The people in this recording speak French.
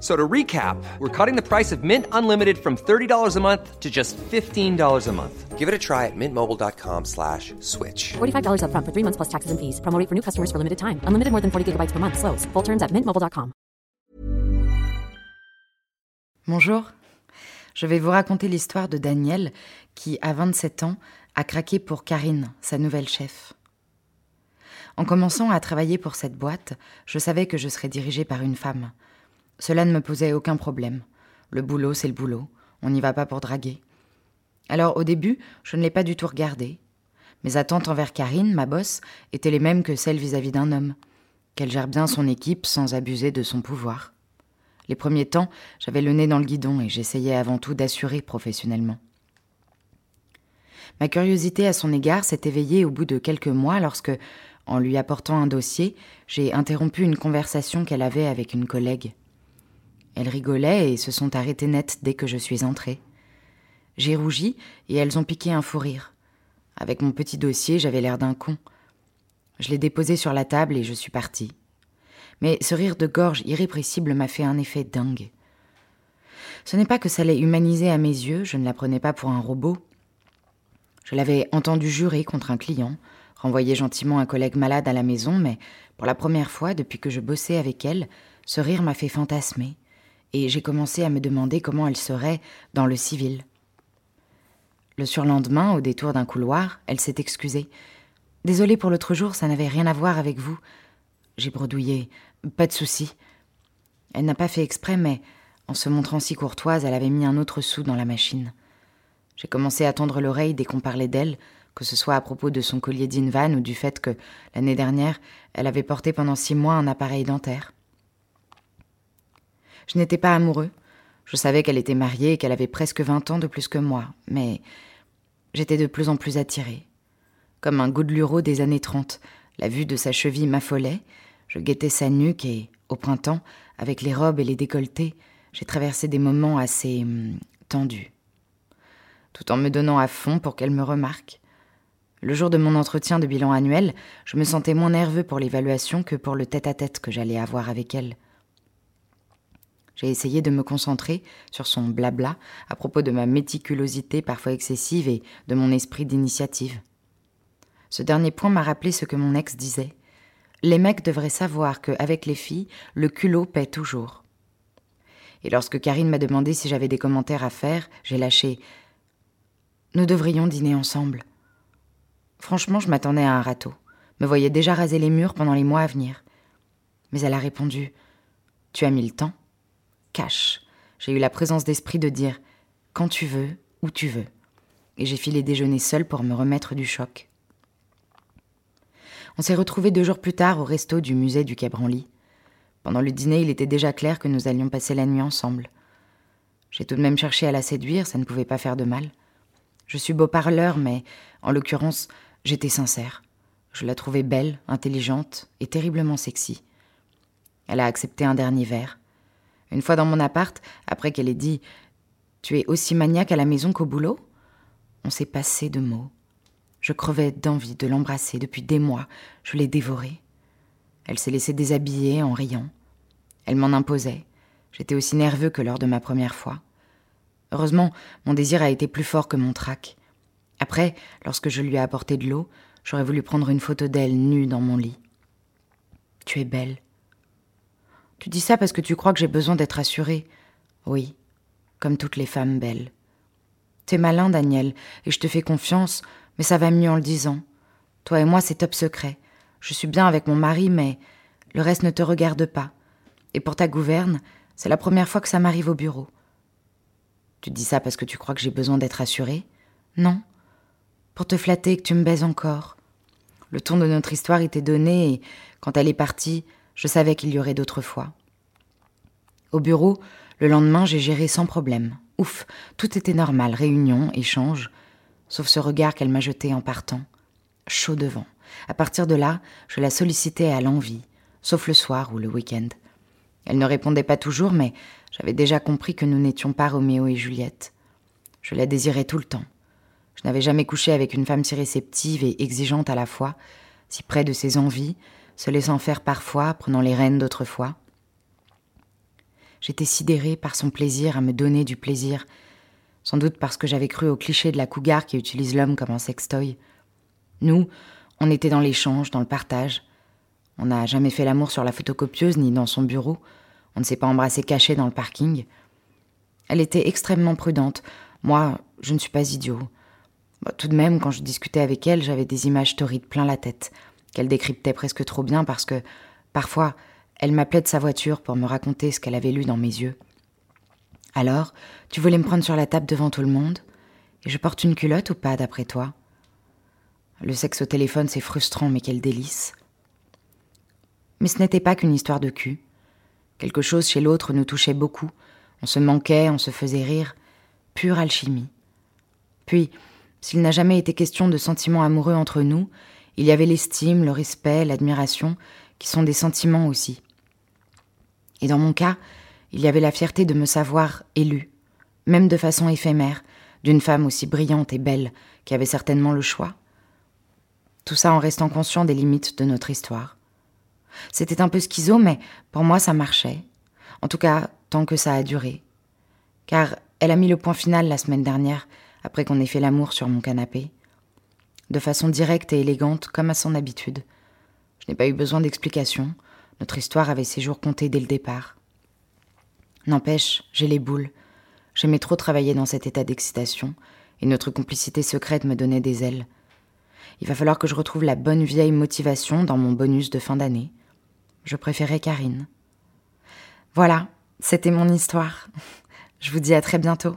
So to recap, we're cutting the price of Mint Unlimited from $30 a month to just $15 a month. Give it a try at mintmobile.com slash switch. $45 up front for three months plus taxes and fees. Promo rate for new customers for limited time. Unlimited more than 40 gigabytes per month. Slows. Full terms at mintmobile.com. Bonjour. Je vais vous raconter l'histoire de Daniel qui, à 27 ans, a craqué pour Karine, sa nouvelle chef. En commençant à travailler pour cette boîte, je savais que je serais dirigée par une femme – cela ne me posait aucun problème. Le boulot, c'est le boulot. On n'y va pas pour draguer. Alors au début, je ne l'ai pas du tout regardé. Mes attentes envers Karine, ma bosse, étaient les mêmes que celles vis-à-vis d'un homme. Qu'elle gère bien son équipe sans abuser de son pouvoir. Les premiers temps, j'avais le nez dans le guidon et j'essayais avant tout d'assurer professionnellement. Ma curiosité à son égard s'est éveillée au bout de quelques mois lorsque, en lui apportant un dossier, j'ai interrompu une conversation qu'elle avait avec une collègue. Elles rigolaient et se sont arrêtées net dès que je suis entrée. J'ai rougi et elles ont piqué un fou rire. Avec mon petit dossier, j'avais l'air d'un con. Je l'ai déposé sur la table et je suis partie. Mais ce rire de gorge irrépressible m'a fait un effet dingue. Ce n'est pas que ça l'ait humanisé à mes yeux, je ne la prenais pas pour un robot. Je l'avais entendu jurer contre un client, renvoyer gentiment un collègue malade à la maison, mais pour la première fois depuis que je bossais avec elle, ce rire m'a fait fantasmer, et j'ai commencé à me demander comment elle serait dans le civil. Le surlendemain, au détour d'un couloir, elle s'est excusée. Désolée pour l'autre jour, ça n'avait rien à voir avec vous. J'ai bredouillé. Pas de souci. Elle n'a pas fait exprès, mais en se montrant si courtoise, elle avait mis un autre sou dans la machine. J'ai commencé à tendre l'oreille dès qu'on parlait d'elle, que ce soit à propos de son collier d'Invan ou du fait que, l'année dernière, elle avait porté pendant six mois un appareil dentaire. Je n'étais pas amoureux. Je savais qu'elle était mariée et qu'elle avait presque vingt ans de plus que moi, mais j'étais de plus en plus attirée. Comme un goût des années trente, la vue de sa cheville m'affolait, je guettais sa nuque et, au printemps, avec les robes et les décolletés, j'ai traversé des moments assez hum, tendus. Tout en me donnant à fond pour qu'elle me remarque. Le jour de mon entretien de bilan annuel, je me sentais moins nerveux pour l'évaluation que pour le tête à -tête que j'allais avoir avec elle. J'ai essayé de me concentrer sur son blabla à propos de ma méticulosité parfois excessive et de mon esprit d'initiative. Ce dernier point m'a rappelé ce que mon ex disait. Les mecs devraient savoir qu'avec les filles, le culot paie toujours. Et lorsque Karine m'a demandé si j'avais des commentaires à faire, j'ai lâché. Nous devrions dîner ensemble. Franchement, je m'attendais à un râteau, me voyais déjà raser les murs pendant les mois à venir. Mais elle a répondu Tu as mis le temps cash. J'ai eu la présence d'esprit de dire quand tu veux, où tu veux. Et j'ai filé déjeuner seul pour me remettre du choc. On s'est retrouvés deux jours plus tard au resto du musée du Quai Pendant le dîner, il était déjà clair que nous allions passer la nuit ensemble. J'ai tout de même cherché à la séduire, ça ne pouvait pas faire de mal. Je suis beau parleur, mais en l'occurrence, j'étais sincère. Je la trouvais belle, intelligente et terriblement sexy. Elle a accepté un dernier verre. Une fois dans mon appart, après qu'elle ait dit Tu es aussi maniaque à la maison qu'au boulot? On s'est passé de mots. Je crevais d'envie de l'embrasser depuis des mois. Je l'ai dévorée. Elle s'est laissée déshabiller en riant. Elle m'en imposait. J'étais aussi nerveux que lors de ma première fois. Heureusement, mon désir a été plus fort que mon trac. Après, lorsque je lui ai apporté de l'eau, j'aurais voulu prendre une photo d'elle nue dans mon lit. Tu es belle. Tu dis ça parce que tu crois que j'ai besoin d'être assurée. Oui, comme toutes les femmes belles. T'es malin, Daniel, et je te fais confiance, mais ça va mieux en le disant. Toi et moi, c'est top secret. Je suis bien avec mon mari, mais le reste ne te regarde pas. Et pour ta gouverne, c'est la première fois que ça m'arrive au bureau. Tu dis ça parce que tu crois que j'ai besoin d'être assurée? Non. Pour te flatter que tu me baises encore. Le ton de notre histoire était donné et quand elle est partie, je savais qu'il y aurait d'autres fois. Au bureau, le lendemain, j'ai géré sans problème. Ouf, tout était normal, réunion, échange, sauf ce regard qu'elle m'a jeté en partant. Chaud devant. À partir de là, je la sollicitais à l'envie, sauf le soir ou le week-end. Elle ne répondait pas toujours, mais j'avais déjà compris que nous n'étions pas Roméo et Juliette. Je la désirais tout le temps. Je n'avais jamais couché avec une femme si réceptive et exigeante à la fois, si près de ses envies, se laissant faire parfois, prenant les rênes d'autrefois. J'étais sidérée par son plaisir à me donner du plaisir, sans doute parce que j'avais cru au cliché de la cougar qui utilise l'homme comme un sextoy. Nous, on était dans l'échange, dans le partage. On n'a jamais fait l'amour sur la photocopieuse ni dans son bureau. On ne s'est pas embrassé caché dans le parking. Elle était extrêmement prudente. Moi, je ne suis pas idiot. Bah, tout de même, quand je discutais avec elle, j'avais des images torrides plein la tête qu'elle décryptait presque trop bien parce que, parfois, elle m'appelait de sa voiture pour me raconter ce qu'elle avait lu dans mes yeux. Alors, tu voulais me prendre sur la table devant tout le monde Et je porte une culotte ou pas, d'après toi? Le sexe au téléphone, c'est frustrant, mais quel délice. Mais ce n'était pas qu'une histoire de cul. Quelque chose chez l'autre nous touchait beaucoup. On se manquait, on se faisait rire. Pure alchimie. Puis, s'il n'a jamais été question de sentiments amoureux entre nous, il y avait l'estime, le respect, l'admiration, qui sont des sentiments aussi. Et dans mon cas, il y avait la fierté de me savoir élue, même de façon éphémère, d'une femme aussi brillante et belle, qui avait certainement le choix. Tout ça en restant conscient des limites de notre histoire. C'était un peu schizo, mais pour moi ça marchait. En tout cas, tant que ça a duré. Car elle a mis le point final la semaine dernière, après qu'on ait fait l'amour sur mon canapé de façon directe et élégante comme à son habitude. Je n'ai pas eu besoin d'explications, notre histoire avait ses jours comptés dès le départ. N'empêche, j'ai les boules. J'aimais trop travailler dans cet état d'excitation, et notre complicité secrète me donnait des ailes. Il va falloir que je retrouve la bonne vieille motivation dans mon bonus de fin d'année. Je préférais Karine. Voilà, c'était mon histoire. Je vous dis à très bientôt.